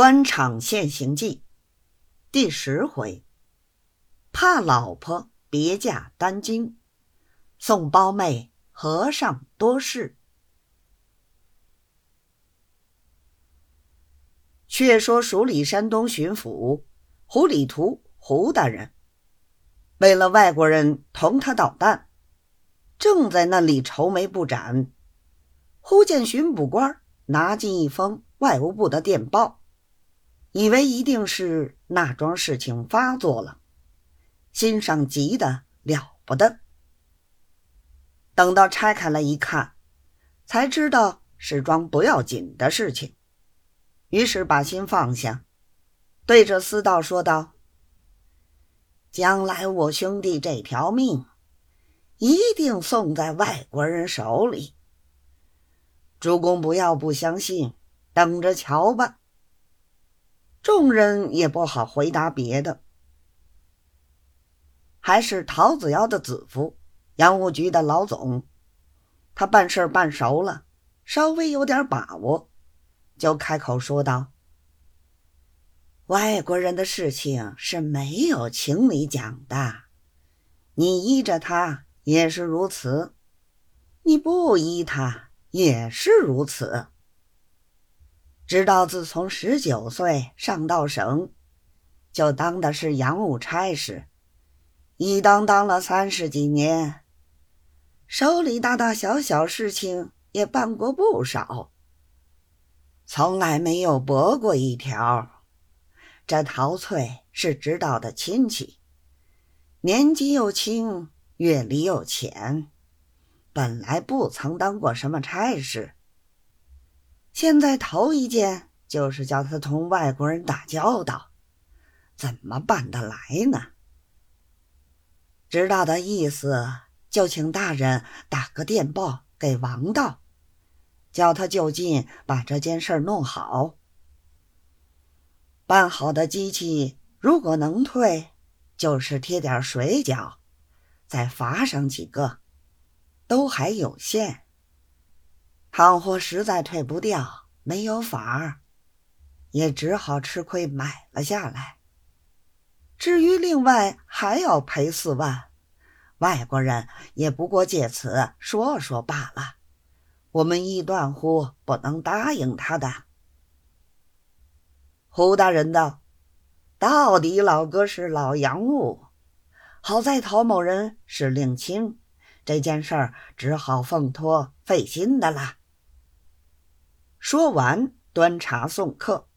官场现形记第十回：怕老婆别嫁丹京，送胞妹和尚多事。却说署理山东巡抚胡里图胡大人，为了外国人同他捣蛋，正在那里愁眉不展，忽见巡捕官拿进一封外务部的电报。以为一定是那桩事情发作了，心上急得了不得。等到拆开来一看，才知道是桩不要紧的事情，于是把心放下，对着司道说道：“将来我兄弟这条命，一定送在外国人手里。主公不要不相信，等着瞧吧。”众人也不好回答别的，还是陶子尧的子夫，洋务局的老总，他办事办熟了，稍微有点把握，就开口说道：“外国人的事情是没有情理讲的，你依着他也是如此，你不依他也是如此。”直到自从十九岁上到省，就当的是洋务差事，一当当了三十几年，手里大大小小事情也办过不少，从来没有驳过一条。这陶翠是知道的亲戚，年纪又轻，阅历又浅，本来不曾当过什么差事。现在头一件就是叫他同外国人打交道，怎么办得来呢？知道的意思，就请大人打个电报给王道，叫他就近把这件事弄好。办好的机器如果能退，就是贴点水饺，再罚上几个，都还有限。倘或实在退不掉，没有法儿，也只好吃亏买了下来。至于另外还要赔四万，外国人也不过借此说说罢了。我们亦断乎不能答应他的。胡大人道：“到底老哥是老洋务，好在陶某人是令亲，这件事儿只好奉托费心的了。”说完，端茶送客。